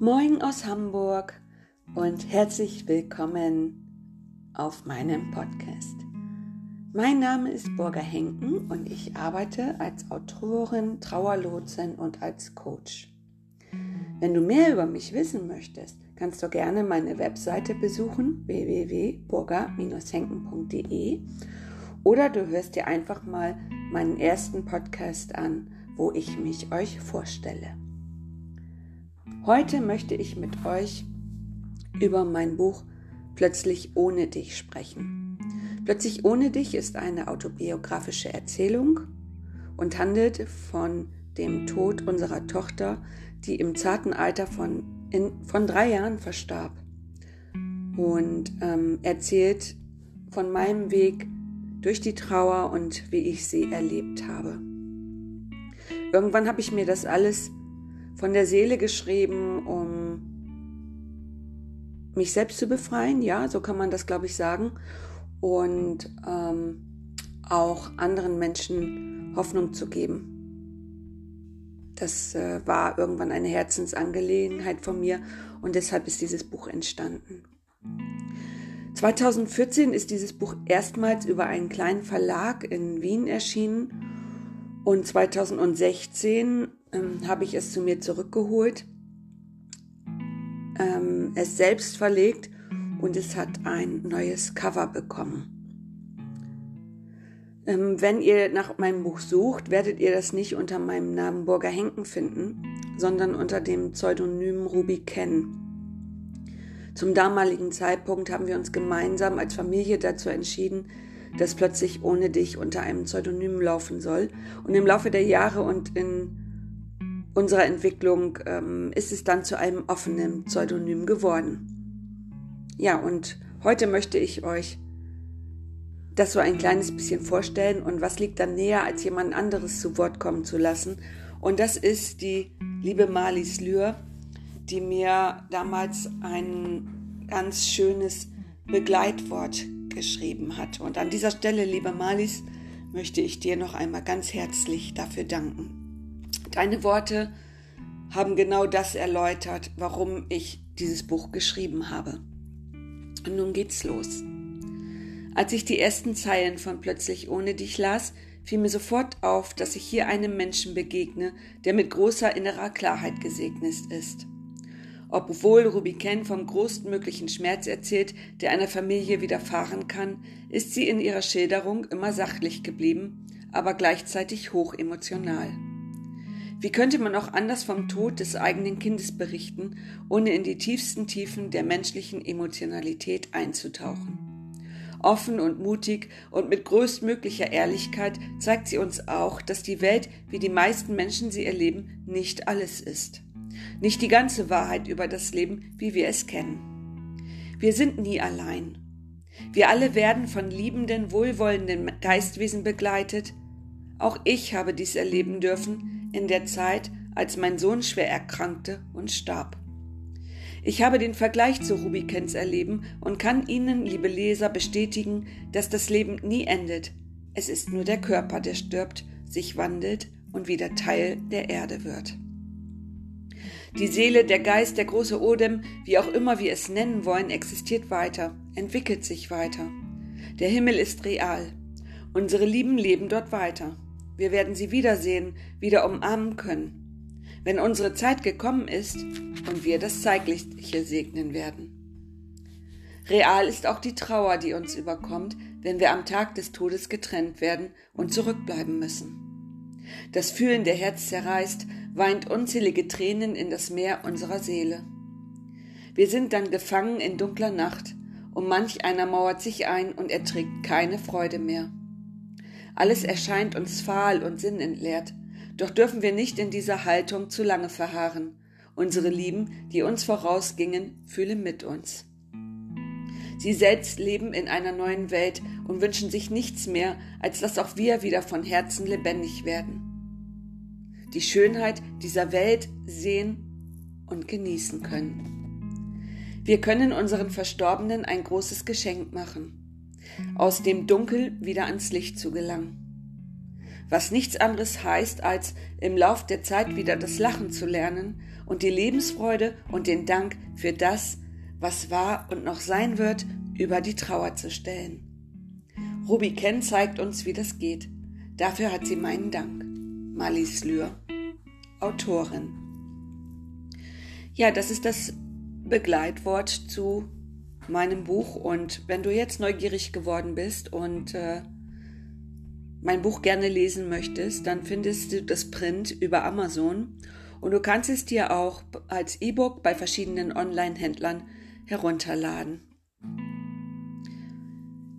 Moin aus Hamburg und herzlich willkommen auf meinem Podcast. Mein Name ist Burger Henken und ich arbeite als Autorin, Trauerlotsin und als Coach. Wenn du mehr über mich wissen möchtest, kannst du gerne meine Webseite besuchen www.burger-henken.de oder du hörst dir einfach mal meinen ersten Podcast an, wo ich mich euch vorstelle. Heute möchte ich mit euch über mein Buch Plötzlich ohne dich sprechen. Plötzlich ohne dich ist eine autobiografische Erzählung und handelt von dem Tod unserer Tochter, die im zarten Alter von, in, von drei Jahren verstarb. Und ähm, erzählt von meinem Weg durch die Trauer und wie ich sie erlebt habe. Irgendwann habe ich mir das alles von der Seele geschrieben, um mich selbst zu befreien. Ja, so kann man das, glaube ich, sagen. Und ähm, auch anderen Menschen Hoffnung zu geben. Das äh, war irgendwann eine Herzensangelegenheit von mir und deshalb ist dieses Buch entstanden. 2014 ist dieses Buch erstmals über einen kleinen Verlag in Wien erschienen und 2016 ähm, habe ich es zu mir zurückgeholt, ähm, es selbst verlegt und es hat ein neues Cover bekommen. Ähm, wenn ihr nach meinem Buch sucht, werdet ihr das nicht unter meinem Namen Burger Henken finden, sondern unter dem Pseudonym Ruby Ken. Zum damaligen Zeitpunkt haben wir uns gemeinsam als Familie dazu entschieden, dass plötzlich ohne dich unter einem Pseudonym laufen soll. Und im Laufe der Jahre und in unserer Entwicklung ähm, ist es dann zu einem offenen Pseudonym geworden. Ja, und heute möchte ich euch das so ein kleines bisschen vorstellen und was liegt dann näher, als jemand anderes zu Wort kommen zu lassen. Und das ist die liebe Marlies Lühr, die mir damals ein ganz schönes Begleitwort geschrieben hat. Und an dieser Stelle, liebe Marlies, möchte ich dir noch einmal ganz herzlich dafür danken. Deine Worte haben genau das erläutert, warum ich dieses Buch geschrieben habe. Und nun geht's los. Als ich die ersten Zeilen von Plötzlich ohne dich las, fiel mir sofort auf, dass ich hier einem Menschen begegne, der mit großer innerer Klarheit gesegnet ist. Obwohl Ruby Ken vom größtmöglichen Schmerz erzählt, der einer Familie widerfahren kann, ist sie in ihrer Schilderung immer sachlich geblieben, aber gleichzeitig hoch emotional. Wie könnte man auch anders vom Tod des eigenen Kindes berichten, ohne in die tiefsten Tiefen der menschlichen Emotionalität einzutauchen? Offen und mutig und mit größtmöglicher Ehrlichkeit zeigt sie uns auch, dass die Welt, wie die meisten Menschen sie erleben, nicht alles ist. Nicht die ganze Wahrheit über das Leben, wie wir es kennen. Wir sind nie allein. Wir alle werden von liebenden, wohlwollenden Geistwesen begleitet. Auch ich habe dies erleben dürfen, in der Zeit, als mein Sohn schwer erkrankte und starb. Ich habe den Vergleich zu Rubikens erleben und kann Ihnen, liebe Leser, bestätigen, dass das Leben nie endet. Es ist nur der Körper, der stirbt, sich wandelt und wieder Teil der Erde wird. Die Seele, der Geist, der große Odem, wie auch immer wir es nennen wollen, existiert weiter, entwickelt sich weiter. Der Himmel ist real. Unsere Lieben leben dort weiter. Wir werden sie wiedersehen, wieder umarmen können, wenn unsere Zeit gekommen ist und wir das Zeitliche segnen werden. Real ist auch die Trauer, die uns überkommt, wenn wir am Tag des Todes getrennt werden und zurückbleiben müssen. Das fühlende Herz zerreißt, weint unzählige Tränen in das Meer unserer Seele. Wir sind dann gefangen in dunkler Nacht, und manch einer mauert sich ein und erträgt keine Freude mehr. Alles erscheint uns fahl und sinnentleert. Doch dürfen wir nicht in dieser Haltung zu lange verharren. Unsere Lieben, die uns vorausgingen, fühlen mit uns. Sie selbst leben in einer neuen Welt und wünschen sich nichts mehr, als dass auch wir wieder von Herzen lebendig werden. Die Schönheit dieser Welt sehen und genießen können. Wir können unseren Verstorbenen ein großes Geschenk machen aus dem Dunkel wieder ans Licht zu gelangen. was nichts anderes heißt, als im Lauf der Zeit wieder das Lachen zu lernen und die Lebensfreude und den Dank für das, was war und noch sein wird, über die Trauer zu stellen. Ruby Ken zeigt uns, wie das geht. Dafür hat sie meinen Dank. Marlies Lühr, Autorin. Ja, das ist das Begleitwort zu meinem Buch. Und wenn du jetzt neugierig geworden bist und äh, mein Buch gerne lesen möchtest, dann findest du das Print über Amazon und du kannst es dir auch als E-Book bei verschiedenen Online-Händlern herunterladen.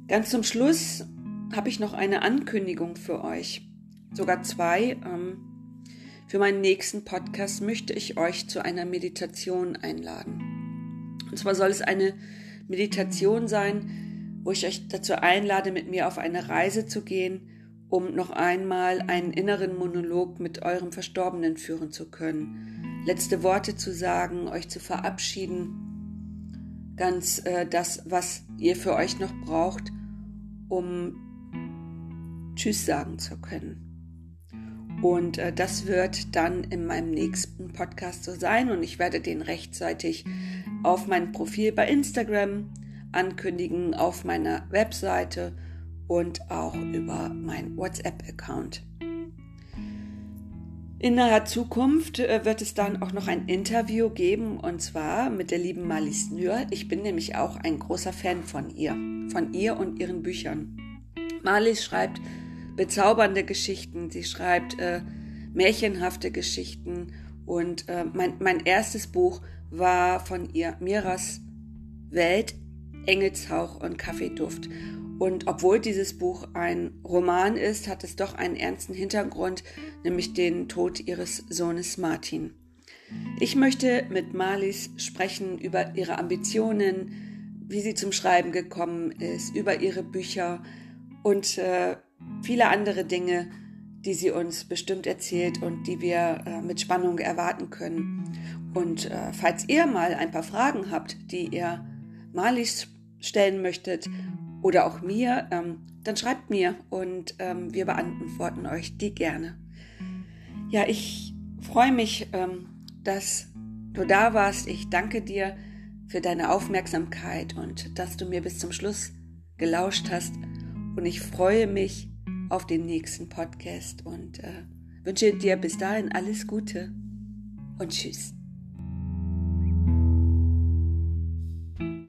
Ganz zum Schluss habe ich noch eine Ankündigung für euch, sogar zwei. Ähm, für meinen nächsten Podcast möchte ich euch zu einer Meditation einladen. Und zwar soll es eine Meditation sein, wo ich euch dazu einlade, mit mir auf eine Reise zu gehen, um noch einmal einen inneren Monolog mit eurem Verstorbenen führen zu können, letzte Worte zu sagen, euch zu verabschieden, ganz äh, das, was ihr für euch noch braucht, um Tschüss sagen zu können. Und äh, das wird dann in meinem nächsten Podcast so sein und ich werde den rechtzeitig auf mein Profil bei Instagram ankündigen, auf meiner Webseite und auch über meinen WhatsApp-Account. In naher Zukunft äh, wird es dann auch noch ein Interview geben und zwar mit der lieben Marlies Nür. Ich bin nämlich auch ein großer Fan von ihr, von ihr und ihren Büchern. Marlies schreibt bezaubernde Geschichten, sie schreibt äh, märchenhafte Geschichten und äh, mein, mein erstes Buch war von ihr Miras Welt, Engelshauch und Kaffeeduft. Und obwohl dieses Buch ein Roman ist, hat es doch einen ernsten Hintergrund, nämlich den Tod ihres Sohnes Martin. Ich möchte mit Marlies sprechen über ihre Ambitionen, wie sie zum Schreiben gekommen ist, über ihre Bücher und äh, viele andere Dinge, die sie uns bestimmt erzählt und die wir äh, mit Spannung erwarten können. Und äh, falls ihr mal ein paar Fragen habt, die ihr Marlies stellen möchtet oder auch mir, ähm, dann schreibt mir und ähm, wir beantworten euch die gerne. Ja, ich freue mich, ähm, dass du da warst. Ich danke dir für deine Aufmerksamkeit und dass du mir bis zum Schluss gelauscht hast. Und ich freue mich auf den nächsten Podcast und äh, wünsche dir bis dahin alles Gute und tschüss.